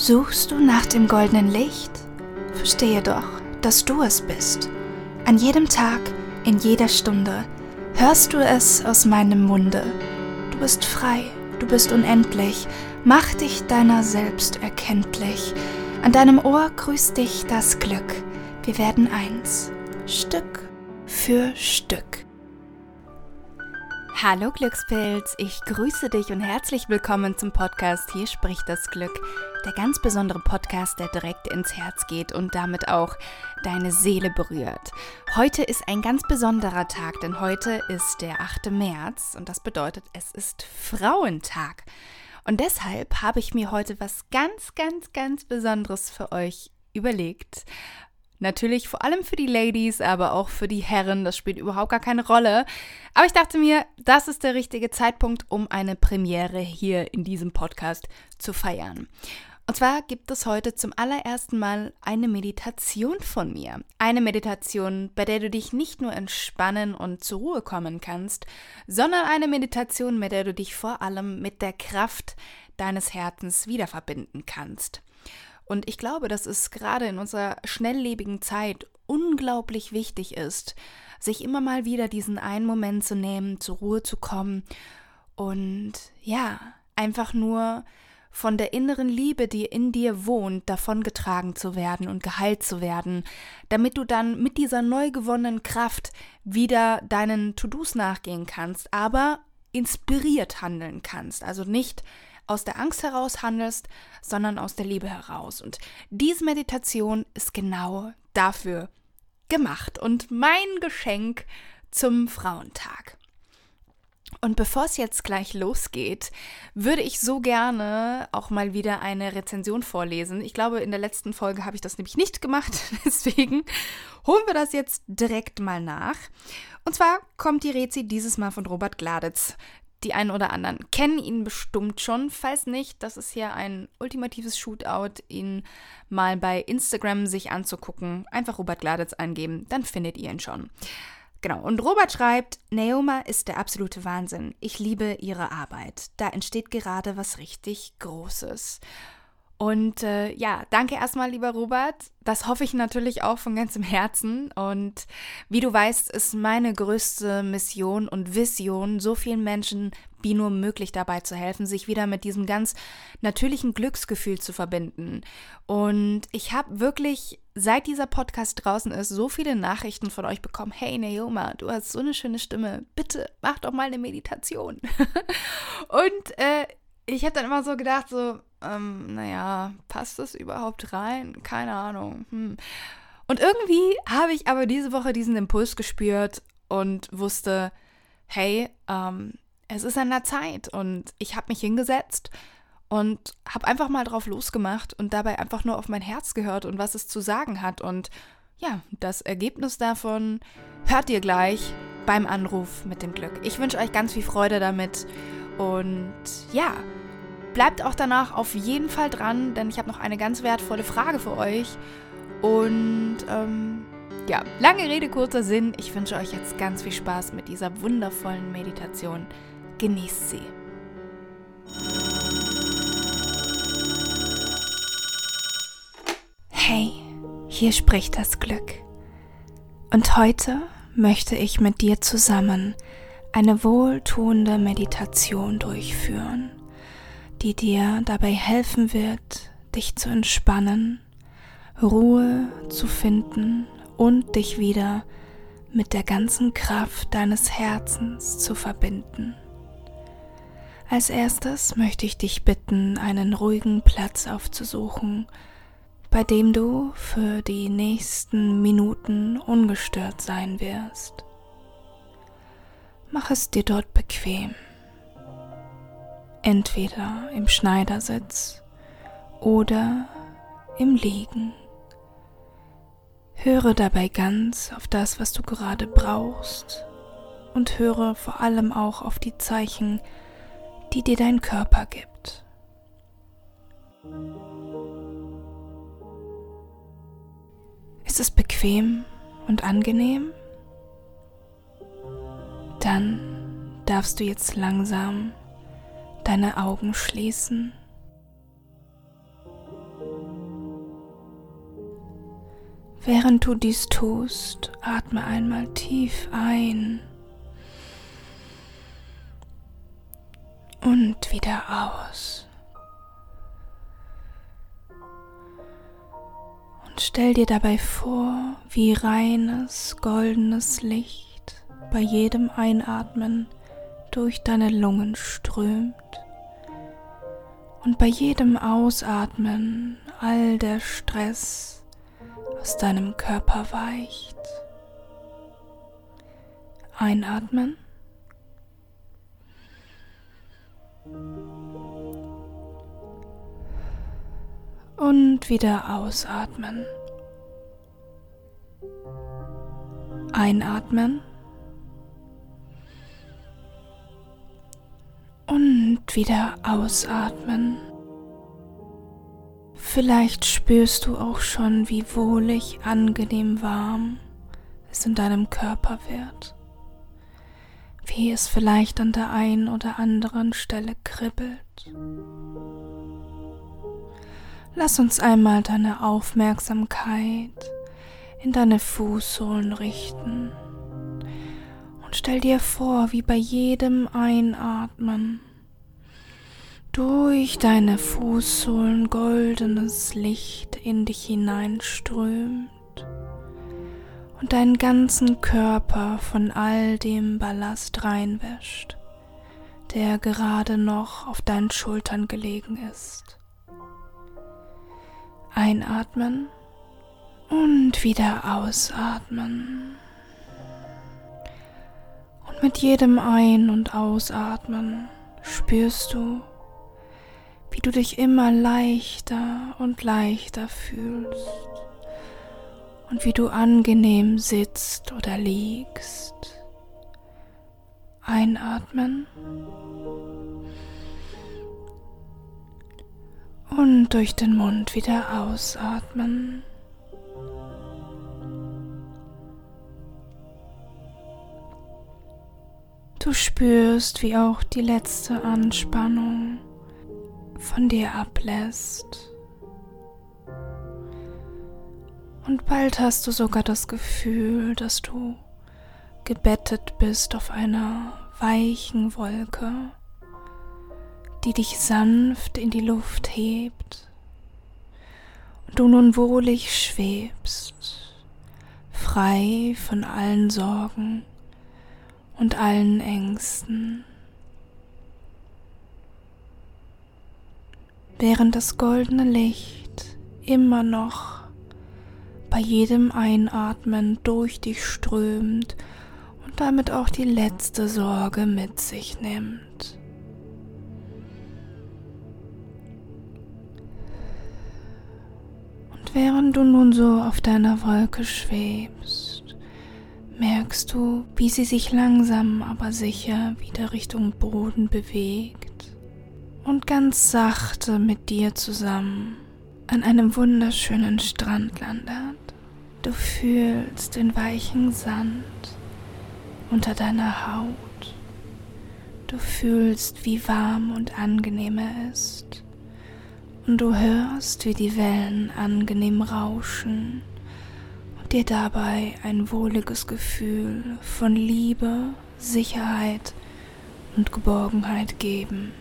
Suchst du nach dem goldenen Licht? Verstehe doch, dass du es bist. An jedem Tag, in jeder Stunde hörst du es aus meinem Munde. Du bist frei, du bist unendlich, mach dich deiner selbst erkenntlich. An deinem Ohr grüßt dich das Glück. Wir werden eins, Stück für Stück. Hallo Glückspilz, ich grüße dich und herzlich willkommen zum Podcast Hier spricht das Glück, der ganz besondere Podcast, der direkt ins Herz geht und damit auch deine Seele berührt. Heute ist ein ganz besonderer Tag, denn heute ist der 8. März und das bedeutet, es ist Frauentag. Und deshalb habe ich mir heute was ganz, ganz, ganz Besonderes für euch überlegt. Natürlich vor allem für die Ladies, aber auch für die Herren. Das spielt überhaupt gar keine Rolle. Aber ich dachte mir, das ist der richtige Zeitpunkt, um eine Premiere hier in diesem Podcast zu feiern. Und zwar gibt es heute zum allerersten Mal eine Meditation von mir. Eine Meditation, bei der du dich nicht nur entspannen und zur Ruhe kommen kannst, sondern eine Meditation, mit der du dich vor allem mit der Kraft deines Herzens wieder verbinden kannst. Und ich glaube, dass es gerade in unserer schnelllebigen Zeit unglaublich wichtig ist, sich immer mal wieder diesen einen Moment zu nehmen, zur Ruhe zu kommen und ja, einfach nur von der inneren Liebe, die in dir wohnt, davongetragen zu werden und geheilt zu werden, damit du dann mit dieser neu gewonnenen Kraft wieder deinen To-Dos nachgehen kannst, aber inspiriert handeln kannst. Also nicht aus der Angst heraus handelst, sondern aus der Liebe heraus. Und diese Meditation ist genau dafür gemacht und mein Geschenk zum Frauentag. Und bevor es jetzt gleich losgeht, würde ich so gerne auch mal wieder eine Rezension vorlesen. Ich glaube, in der letzten Folge habe ich das nämlich nicht gemacht. Deswegen holen wir das jetzt direkt mal nach. Und zwar kommt die Rezi dieses Mal von Robert Gladitz. Die einen oder anderen kennen ihn bestimmt schon. Falls nicht, das ist hier ein ultimatives Shootout, ihn mal bei Instagram sich anzugucken. Einfach Robert Gladitz eingeben, dann findet ihr ihn schon. Genau, und Robert schreibt, Naoma ist der absolute Wahnsinn. Ich liebe ihre Arbeit. Da entsteht gerade was richtig Großes. Und äh, ja, danke erstmal, lieber Robert. Das hoffe ich natürlich auch von ganzem Herzen. Und wie du weißt, ist meine größte Mission und Vision, so vielen Menschen wie nur möglich dabei zu helfen, sich wieder mit diesem ganz natürlichen Glücksgefühl zu verbinden. Und ich habe wirklich, seit dieser Podcast draußen ist, so viele Nachrichten von euch bekommen. Hey Naoma, du hast so eine schöne Stimme. Bitte mach doch mal eine Meditation. und äh, ich habe dann immer so gedacht, so, ähm, naja, passt das überhaupt rein? Keine Ahnung. Hm. Und irgendwie habe ich aber diese Woche diesen Impuls gespürt und wusste, hey, ähm, es ist an der Zeit. Und ich habe mich hingesetzt und habe einfach mal drauf losgemacht und dabei einfach nur auf mein Herz gehört und was es zu sagen hat. Und ja, das Ergebnis davon hört ihr gleich beim Anruf mit dem Glück. Ich wünsche euch ganz viel Freude damit und ja, Bleibt auch danach auf jeden Fall dran, denn ich habe noch eine ganz wertvolle Frage für euch. Und ähm, ja, lange Rede, kurzer Sinn. Ich wünsche euch jetzt ganz viel Spaß mit dieser wundervollen Meditation. Genießt sie. Hey, hier spricht das Glück. Und heute möchte ich mit dir zusammen eine wohltuende Meditation durchführen die dir dabei helfen wird, dich zu entspannen, Ruhe zu finden und dich wieder mit der ganzen Kraft deines Herzens zu verbinden. Als erstes möchte ich dich bitten, einen ruhigen Platz aufzusuchen, bei dem du für die nächsten Minuten ungestört sein wirst. Mach es dir dort bequem entweder im Schneidersitz oder im Liegen. Höre dabei ganz auf das, was du gerade brauchst und höre vor allem auch auf die Zeichen, die dir dein Körper gibt. Ist es bequem und angenehm? Dann darfst du jetzt langsam deine Augen schließen. Während du dies tust, atme einmal tief ein und wieder aus. Stell dir dabei vor, wie reines, goldenes Licht bei jedem Einatmen durch deine Lungen strömt und bei jedem Ausatmen all der Stress aus deinem Körper weicht. Einatmen. Und wieder ausatmen. Einatmen. Und wieder ausatmen. Vielleicht spürst du auch schon, wie wohlig, angenehm warm es in deinem Körper wird, wie es vielleicht an der einen oder anderen Stelle kribbelt. Lass uns einmal deine Aufmerksamkeit in deine Fußsohlen richten und stell dir vor, wie bei jedem Einatmen durch deine Fußsohlen goldenes Licht in dich hineinströmt und deinen ganzen Körper von all dem Ballast reinwäscht, der gerade noch auf deinen Schultern gelegen ist. Einatmen und wieder ausatmen. Und mit jedem Ein- und Ausatmen spürst du, wie du dich immer leichter und leichter fühlst und wie du angenehm sitzt oder liegst. Einatmen und durch den Mund wieder ausatmen. Du spürst, wie auch die letzte Anspannung von dir ablässt. Und bald hast du sogar das Gefühl, dass du gebettet bist auf einer weichen Wolke, die dich sanft in die Luft hebt und du nun wohlig schwebst, frei von allen Sorgen und allen Ängsten. während das goldene Licht immer noch bei jedem Einatmen durch dich strömt und damit auch die letzte Sorge mit sich nimmt. Während du nun so auf deiner Wolke schwebst, merkst du, wie sie sich langsam aber sicher wieder Richtung Boden bewegt und ganz sachte mit dir zusammen an einem wunderschönen Strand landet. Du fühlst den weichen Sand unter deiner Haut. Du fühlst, wie warm und angenehm er ist. Du hörst, wie die Wellen angenehm rauschen und dir dabei ein wohliges Gefühl von Liebe, Sicherheit und Geborgenheit geben.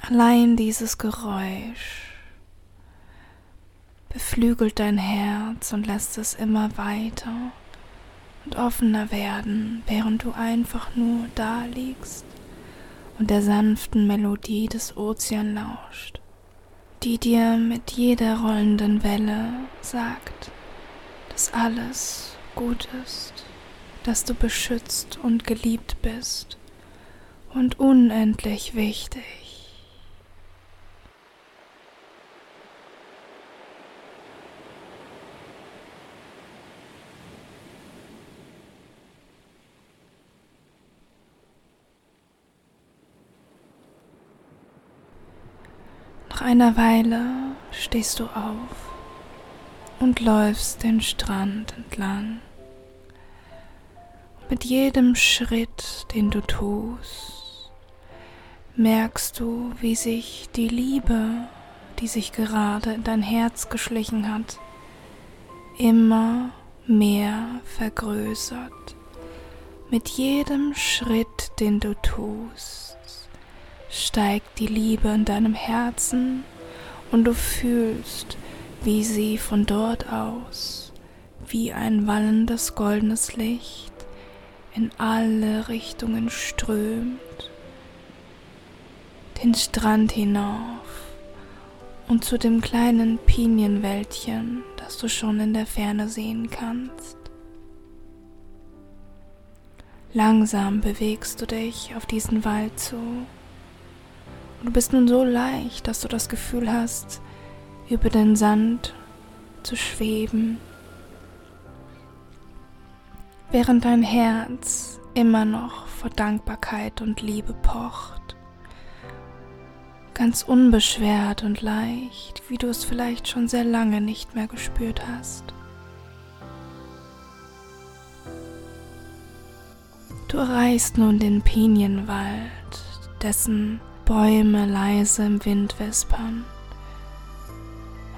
Allein dieses Geräusch beflügelt dein Herz und lässt es immer weiter und offener werden, während du einfach nur da liegst und der sanften Melodie des Ozean lauscht, die dir mit jeder rollenden Welle sagt, dass alles gut ist, dass du beschützt und geliebt bist und unendlich wichtig. Nach einer Weile stehst du auf und läufst den Strand entlang. Mit jedem Schritt, den du tust, merkst du, wie sich die Liebe, die sich gerade in dein Herz geschlichen hat, immer mehr vergrößert. Mit jedem Schritt, den du tust, steigt die Liebe in deinem Herzen und du fühlst, wie sie von dort aus, wie ein wallendes goldenes Licht, in alle Richtungen strömt, den Strand hinauf und zu dem kleinen Pinienwäldchen, das du schon in der Ferne sehen kannst. Langsam bewegst du dich auf diesen Wald zu. Und du bist nun so leicht, dass du das Gefühl hast, über den Sand zu schweben während dein Herz immer noch vor Dankbarkeit und Liebe pocht. Ganz unbeschwert und leicht, wie du es vielleicht schon sehr lange nicht mehr gespürt hast. Du erreichst nun den Pinienwald, dessen Bäume leise im Wind wispern.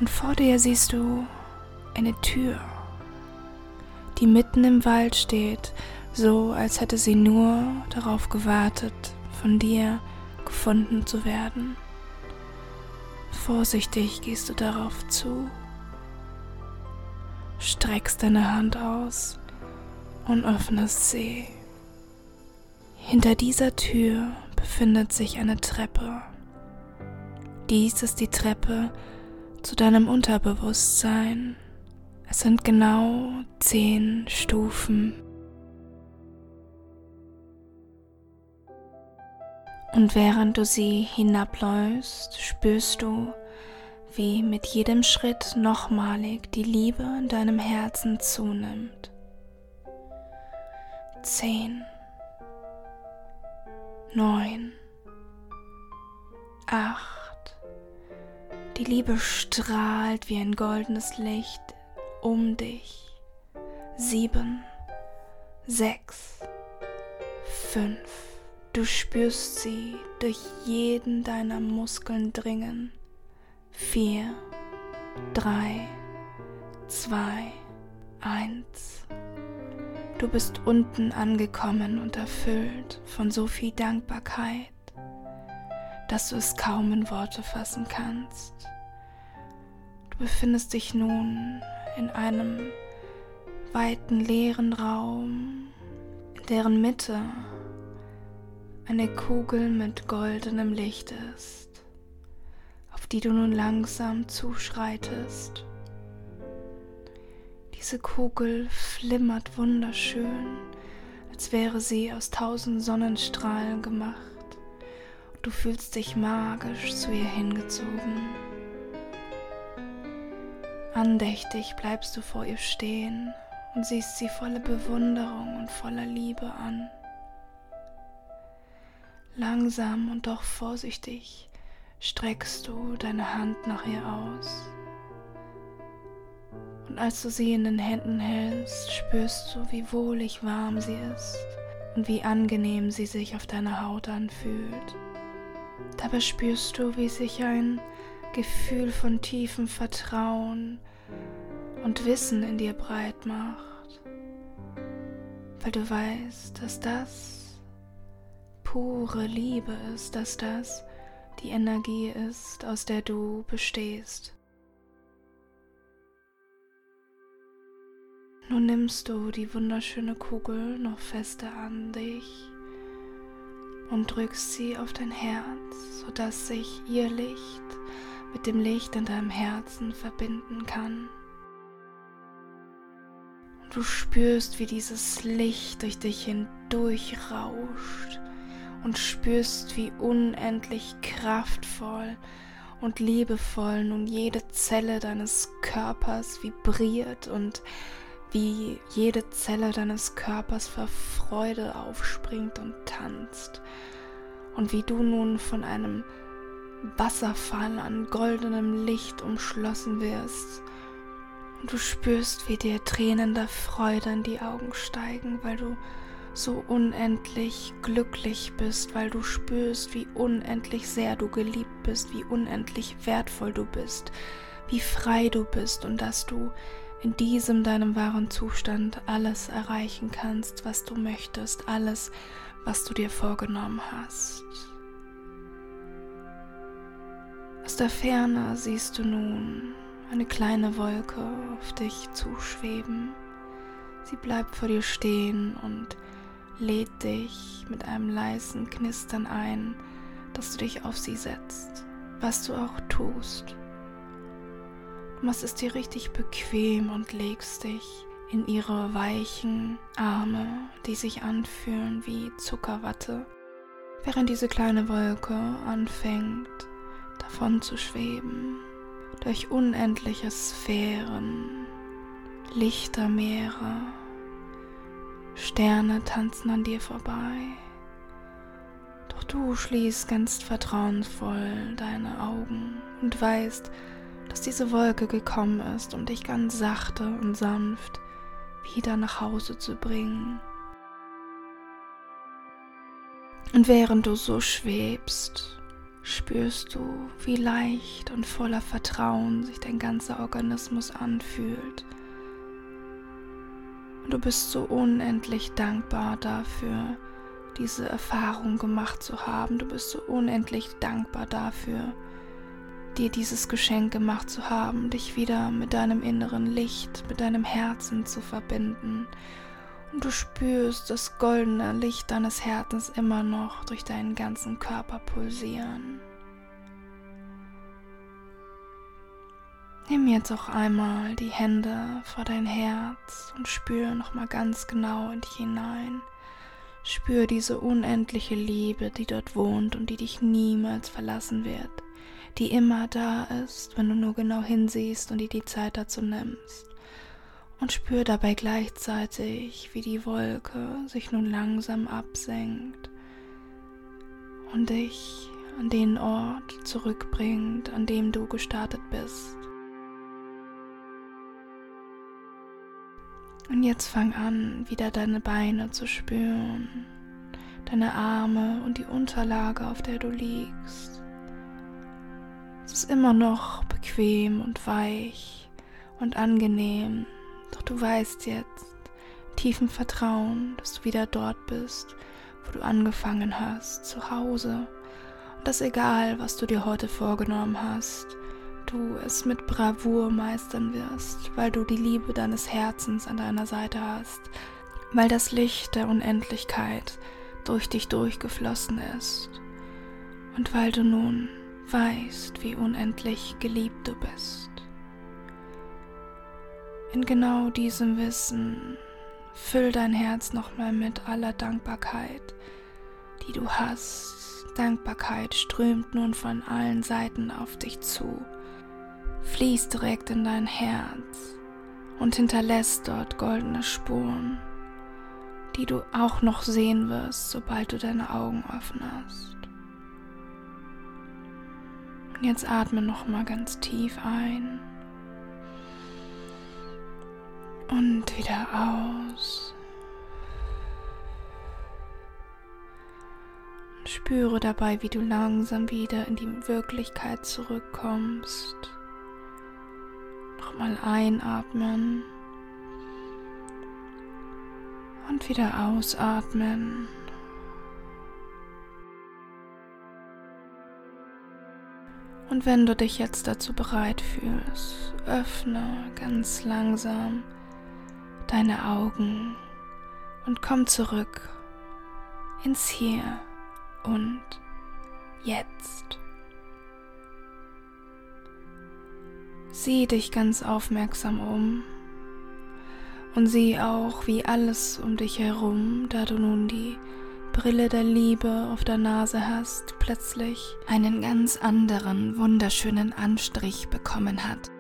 Und vor dir siehst du eine Tür die mitten im Wald steht, so als hätte sie nur darauf gewartet, von dir gefunden zu werden. Vorsichtig gehst du darauf zu, streckst deine Hand aus und öffnest sie. Hinter dieser Tür befindet sich eine Treppe. Dies ist die Treppe zu deinem Unterbewusstsein. Es sind genau zehn Stufen. Und während du sie hinabläufst, spürst du, wie mit jedem Schritt nochmalig die Liebe in deinem Herzen zunimmt. Zehn, neun, acht. Die Liebe strahlt wie ein goldenes Licht um dich. Sieben, sechs, fünf. Du spürst sie durch jeden deiner Muskeln dringen. Vier, drei, zwei, eins. Du bist unten angekommen und erfüllt von so viel Dankbarkeit, dass du es kaum in Worte fassen kannst. Du befindest dich nun in einem weiten leeren Raum, in deren Mitte eine Kugel mit goldenem Licht ist, auf die du nun langsam zuschreitest. Diese Kugel flimmert wunderschön, als wäre sie aus tausend Sonnenstrahlen gemacht. Du fühlst dich magisch zu ihr hingezogen. Andächtig bleibst du vor ihr stehen und siehst sie voller Bewunderung und voller Liebe an. Langsam und doch vorsichtig streckst du deine Hand nach ihr aus. Und als du sie in den Händen hältst, spürst du, wie wohlig warm sie ist und wie angenehm sie sich auf deiner Haut anfühlt. Dabei spürst du, wie sich ein Gefühl von tiefem Vertrauen und Wissen in dir breit macht, weil du weißt, dass das pure Liebe ist, dass das die Energie ist, aus der du bestehst. Nun nimmst du die wunderschöne Kugel noch fester an dich und drückst sie auf dein Herz, sodass sich ihr Licht mit dem Licht in deinem Herzen verbinden kann. Du spürst, wie dieses Licht durch dich hindurch rauscht und spürst, wie unendlich kraftvoll und liebevoll nun jede Zelle deines Körpers vibriert und wie jede Zelle deines Körpers vor Freude aufspringt und tanzt. Und wie du nun von einem Wasserfall an goldenem Licht umschlossen wirst. Und du spürst, wie dir Tränen der Freude in die Augen steigen, weil du so unendlich glücklich bist, weil du spürst, wie unendlich sehr du geliebt bist, wie unendlich wertvoll du bist, wie frei du bist und dass du in diesem deinem wahren Zustand alles erreichen kannst, was du möchtest, alles, was du dir vorgenommen hast. Aus der Ferne siehst du nun eine kleine Wolke auf dich zuschweben. Sie bleibt vor dir stehen und lädt dich mit einem leisen Knistern ein, dass du dich auf sie setzt, was du auch tust. Machst es dir richtig bequem und legst dich in ihre weichen Arme, die sich anfühlen wie Zuckerwatte, während diese kleine Wolke anfängt davon zu schweben durch unendliche Sphären, Lichtermeere, Sterne tanzen an dir vorbei. Doch du schließt ganz vertrauensvoll deine Augen und weißt, dass diese Wolke gekommen ist, um dich ganz sachte und sanft wieder nach Hause zu bringen. Und während du so schwebst, spürst du, wie leicht und voller Vertrauen sich dein ganzer Organismus anfühlt und du bist so unendlich dankbar dafür, diese Erfahrung gemacht zu haben. Du bist so unendlich dankbar dafür, dir dieses Geschenk gemacht zu haben, dich wieder mit deinem inneren Licht, mit deinem Herzen zu verbinden. Und du spürst das goldene Licht deines Herzens immer noch durch deinen ganzen Körper pulsieren. Nimm jetzt auch einmal die Hände vor dein Herz und spür nochmal ganz genau in dich hinein. Spür diese unendliche Liebe, die dort wohnt und die dich niemals verlassen wird, die immer da ist, wenn du nur genau hinsiehst und dir die Zeit dazu nimmst. Und spür dabei gleichzeitig, wie die Wolke sich nun langsam absenkt und dich an den Ort zurückbringt, an dem du gestartet bist. Und jetzt fang an, wieder deine Beine zu spüren, deine Arme und die Unterlage, auf der du liegst. Es ist immer noch bequem und weich und angenehm, doch du weißt jetzt, tiefen Vertrauen, dass du wieder dort bist, wo du angefangen hast, zu Hause. Und dass egal, was du dir heute vorgenommen hast, du es mit Bravour meistern wirst, weil du die Liebe deines Herzens an deiner Seite hast, weil das Licht der Unendlichkeit durch dich durchgeflossen ist und weil du nun weißt, wie unendlich geliebt du bist. In genau diesem Wissen füll dein Herz nochmal mit aller Dankbarkeit, die du hast. Dankbarkeit strömt nun von allen Seiten auf dich zu fließt direkt in dein Herz und hinterlässt dort goldene Spuren, die du auch noch sehen wirst, sobald du deine Augen öffnest. Und jetzt atme noch mal ganz tief ein und wieder aus. Spüre dabei, wie du langsam wieder in die Wirklichkeit zurückkommst Nochmal einatmen und wieder ausatmen. Und wenn du dich jetzt dazu bereit fühlst, öffne ganz langsam deine Augen und komm zurück ins Hier und Jetzt. Sieh dich ganz aufmerksam um und sieh auch, wie alles um dich herum, da du nun die Brille der Liebe auf der Nase hast, plötzlich einen ganz anderen, wunderschönen Anstrich bekommen hat.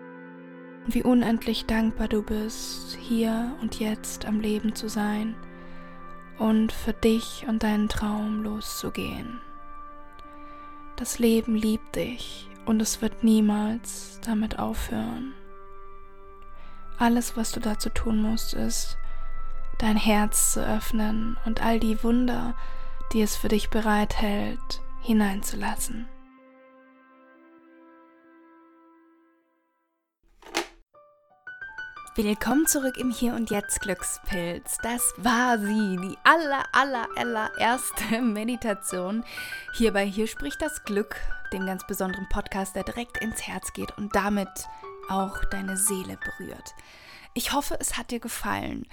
Und wie unendlich dankbar du bist, hier und jetzt am Leben zu sein und für dich und deinen Traum loszugehen. Das Leben liebt dich und es wird niemals damit aufhören. alles, was du dazu tun musst, ist, dein Herz zu öffnen und all die Wunder, die es für dich bereithält, hineinzulassen. Willkommen zurück im Hier und Jetzt Glückspilz. Das war sie, die aller, aller, allererste Meditation. Hierbei Hier spricht das Glück, dem ganz besonderen Podcast, der direkt ins Herz geht und damit auch deine Seele berührt. Ich hoffe, es hat dir gefallen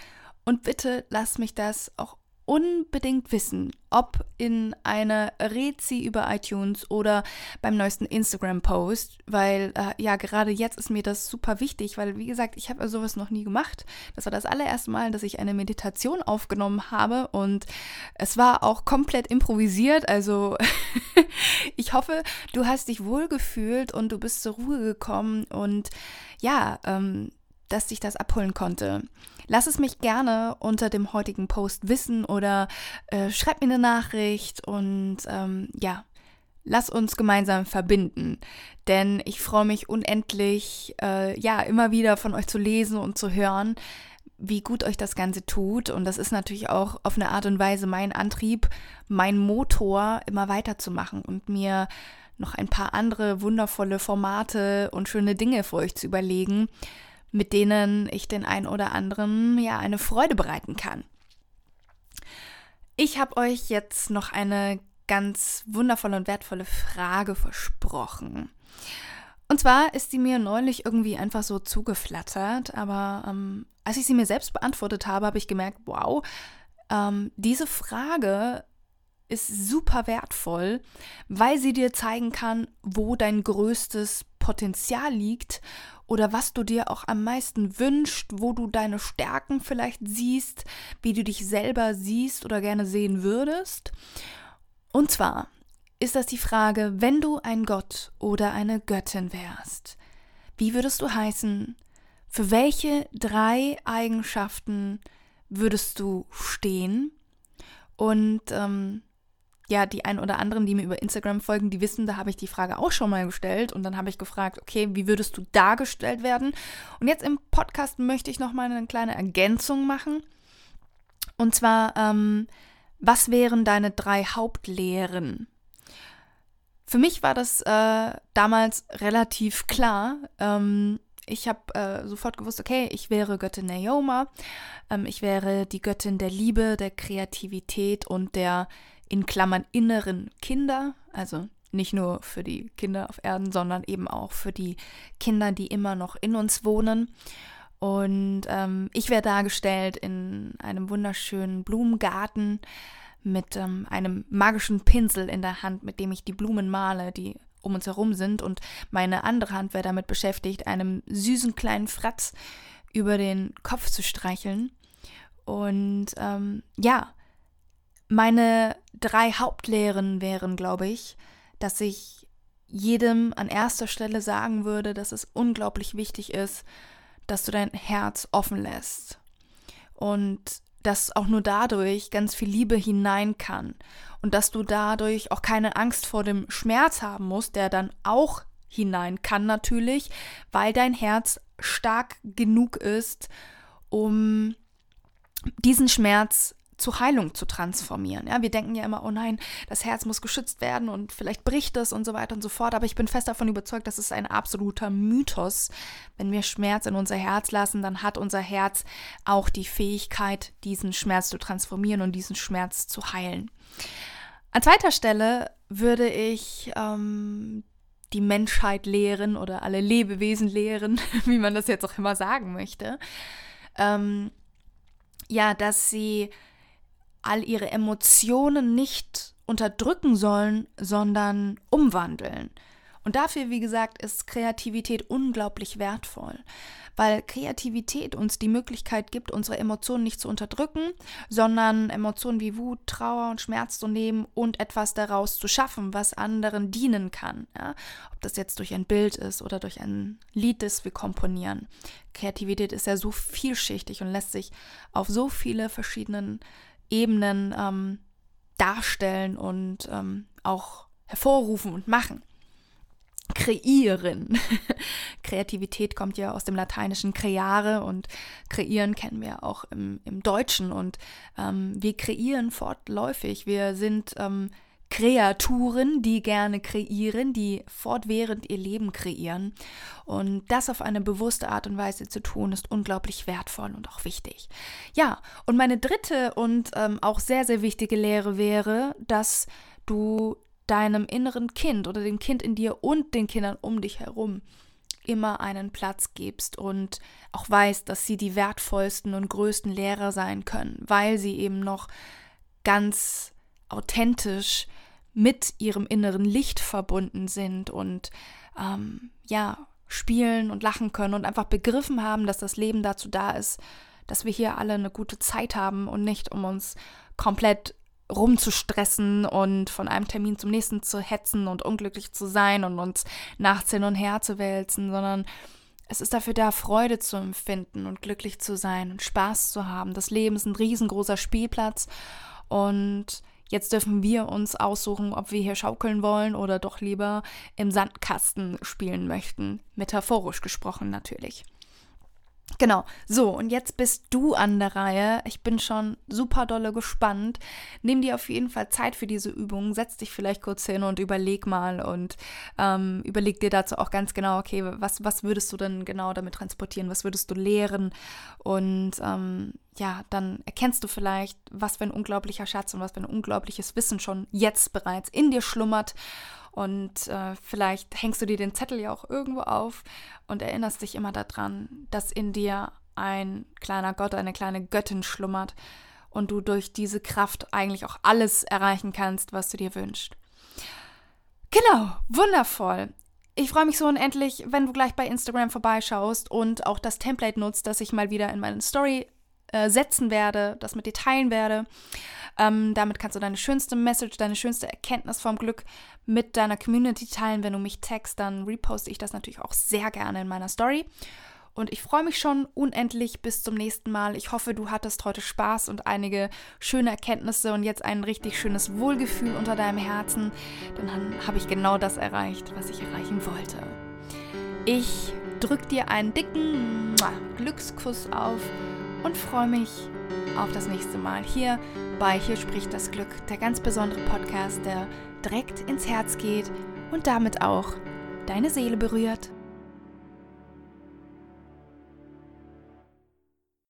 und bitte lass mich das auch unbedingt wissen, ob in einer Rezi über iTunes oder beim neuesten Instagram-Post, weil äh, ja, gerade jetzt ist mir das super wichtig, weil wie gesagt, ich habe sowas noch nie gemacht. Das war das allererste Mal, dass ich eine Meditation aufgenommen habe und es war auch komplett improvisiert, also ich hoffe, du hast dich wohl gefühlt und du bist zur Ruhe gekommen und ja, ähm, dass dich das abholen konnte. Lass es mich gerne unter dem heutigen Post wissen oder äh, schreib mir eine Nachricht und ähm, ja, lass uns gemeinsam verbinden. Denn ich freue mich unendlich, äh, ja, immer wieder von euch zu lesen und zu hören, wie gut euch das Ganze tut. Und das ist natürlich auch auf eine Art und Weise mein Antrieb, mein Motor, immer weiterzumachen und mir noch ein paar andere wundervolle Formate und schöne Dinge für euch zu überlegen, mit denen ich den einen oder anderen ja eine Freude bereiten kann. Ich habe euch jetzt noch eine ganz wundervolle und wertvolle Frage versprochen. Und zwar ist sie mir neulich irgendwie einfach so zugeflattert, aber ähm, als ich sie mir selbst beantwortet habe, habe ich gemerkt, wow, ähm, diese Frage ist super wertvoll, weil sie dir zeigen kann, wo dein größtes Potenzial liegt oder was du dir auch am meisten wünschst, wo du deine Stärken vielleicht siehst, wie du dich selber siehst oder gerne sehen würdest. Und zwar ist das die Frage, wenn du ein Gott oder eine Göttin wärst, wie würdest du heißen? Für welche drei Eigenschaften würdest du stehen? Und ähm, ja, die ein oder anderen, die mir über Instagram folgen, die wissen, da habe ich die Frage auch schon mal gestellt und dann habe ich gefragt, okay, wie würdest du dargestellt werden? Und jetzt im Podcast möchte ich noch mal eine kleine Ergänzung machen. Und zwar, ähm, was wären deine drei Hauptlehren? Für mich war das äh, damals relativ klar. Ähm, ich habe äh, sofort gewusst, okay, ich wäre Göttin Naoma. Ähm, ich wäre die Göttin der Liebe, der Kreativität und der in Klammern inneren Kinder, also nicht nur für die Kinder auf Erden, sondern eben auch für die Kinder, die immer noch in uns wohnen. Und ähm, ich werde dargestellt in einem wunderschönen Blumengarten mit ähm, einem magischen Pinsel in der Hand, mit dem ich die Blumen male, die um uns herum sind. Und meine andere Hand wäre damit beschäftigt, einem süßen kleinen Fratz über den Kopf zu streicheln. Und ähm, ja, meine drei Hauptlehren wären, glaube ich, dass ich jedem an erster Stelle sagen würde, dass es unglaublich wichtig ist, dass du dein Herz offen lässt. Und dass auch nur dadurch ganz viel Liebe hinein kann. Und dass du dadurch auch keine Angst vor dem Schmerz haben musst, der dann auch hinein kann natürlich, weil dein Herz stark genug ist, um diesen Schmerz zur Heilung zu transformieren. Ja, wir denken ja immer, oh nein, das Herz muss geschützt werden und vielleicht bricht es und so weiter und so fort. Aber ich bin fest davon überzeugt, das ist ein absoluter Mythos. Wenn wir Schmerz in unser Herz lassen, dann hat unser Herz auch die Fähigkeit, diesen Schmerz zu transformieren und diesen Schmerz zu heilen. An zweiter Stelle würde ich ähm, die Menschheit lehren oder alle Lebewesen lehren, wie man das jetzt auch immer sagen möchte. Ähm, ja, dass sie all ihre Emotionen nicht unterdrücken sollen, sondern umwandeln. Und dafür, wie gesagt, ist Kreativität unglaublich wertvoll, weil Kreativität uns die Möglichkeit gibt, unsere Emotionen nicht zu unterdrücken, sondern Emotionen wie Wut, Trauer und Schmerz zu nehmen und etwas daraus zu schaffen, was anderen dienen kann. Ja? Ob das jetzt durch ein Bild ist oder durch ein Lied, das wir komponieren. Kreativität ist ja so vielschichtig und lässt sich auf so viele verschiedenen Ebenen ähm, darstellen und ähm, auch hervorrufen und machen. kreieren. Kreativität kommt ja aus dem lateinischen creare und kreieren kennen wir auch im, im Deutschen und ähm, wir kreieren fortläufig. Wir sind ähm, Kreaturen, die gerne kreieren, die fortwährend ihr Leben kreieren. Und das auf eine bewusste Art und Weise zu tun, ist unglaublich wertvoll und auch wichtig. Ja, und meine dritte und ähm, auch sehr, sehr wichtige Lehre wäre, dass du deinem inneren Kind oder dem Kind in dir und den Kindern um dich herum immer einen Platz gibst und auch weißt, dass sie die wertvollsten und größten Lehrer sein können, weil sie eben noch ganz authentisch mit ihrem inneren Licht verbunden sind und ähm, ja, spielen und lachen können und einfach begriffen haben, dass das Leben dazu da ist, dass wir hier alle eine gute Zeit haben und nicht um uns komplett rumzustressen und von einem Termin zum nächsten zu hetzen und unglücklich zu sein und uns nachts hin und her zu wälzen, sondern es ist dafür da, Freude zu empfinden und glücklich zu sein und Spaß zu haben. Das Leben ist ein riesengroßer Spielplatz und jetzt dürfen wir uns aussuchen, ob wir hier schaukeln wollen oder doch lieber im Sandkasten spielen möchten. Metaphorisch gesprochen natürlich. Genau, so und jetzt bist du an der Reihe. Ich bin schon super dolle gespannt. Nimm dir auf jeden Fall Zeit für diese Übung. Setz dich vielleicht kurz hin und überleg mal und ähm, überleg dir dazu auch ganz genau, okay, was, was würdest du denn genau damit transportieren? Was würdest du lehren? Und ähm, ja, dann erkennst du vielleicht, was für ein unglaublicher Schatz und was für ein unglaubliches Wissen schon jetzt bereits in dir schlummert. Und äh, vielleicht hängst du dir den Zettel ja auch irgendwo auf und erinnerst dich immer daran, dass in dir ein kleiner Gott, eine kleine Göttin schlummert und du durch diese Kraft eigentlich auch alles erreichen kannst, was du dir wünschst. Genau, wundervoll. Ich freue mich so unendlich, wenn du gleich bei Instagram vorbeischaust und auch das Template nutzt, das ich mal wieder in meine Story äh, setzen werde, das mit dir teilen werde. Ähm, damit kannst du deine schönste Message, deine schönste Erkenntnis vom Glück mit deiner Community teilen. Wenn du mich text, dann reposte ich das natürlich auch sehr gerne in meiner Story. Und ich freue mich schon unendlich bis zum nächsten Mal. Ich hoffe, du hattest heute Spaß und einige schöne Erkenntnisse und jetzt ein richtig schönes Wohlgefühl unter deinem Herzen. Denn dann habe ich genau das erreicht, was ich erreichen wollte. Ich drücke dir einen dicken Glückskuss auf und freue mich auf das nächste Mal hier bei Hier spricht das Glück, der ganz besondere Podcast, der direkt ins Herz geht und damit auch deine Seele berührt.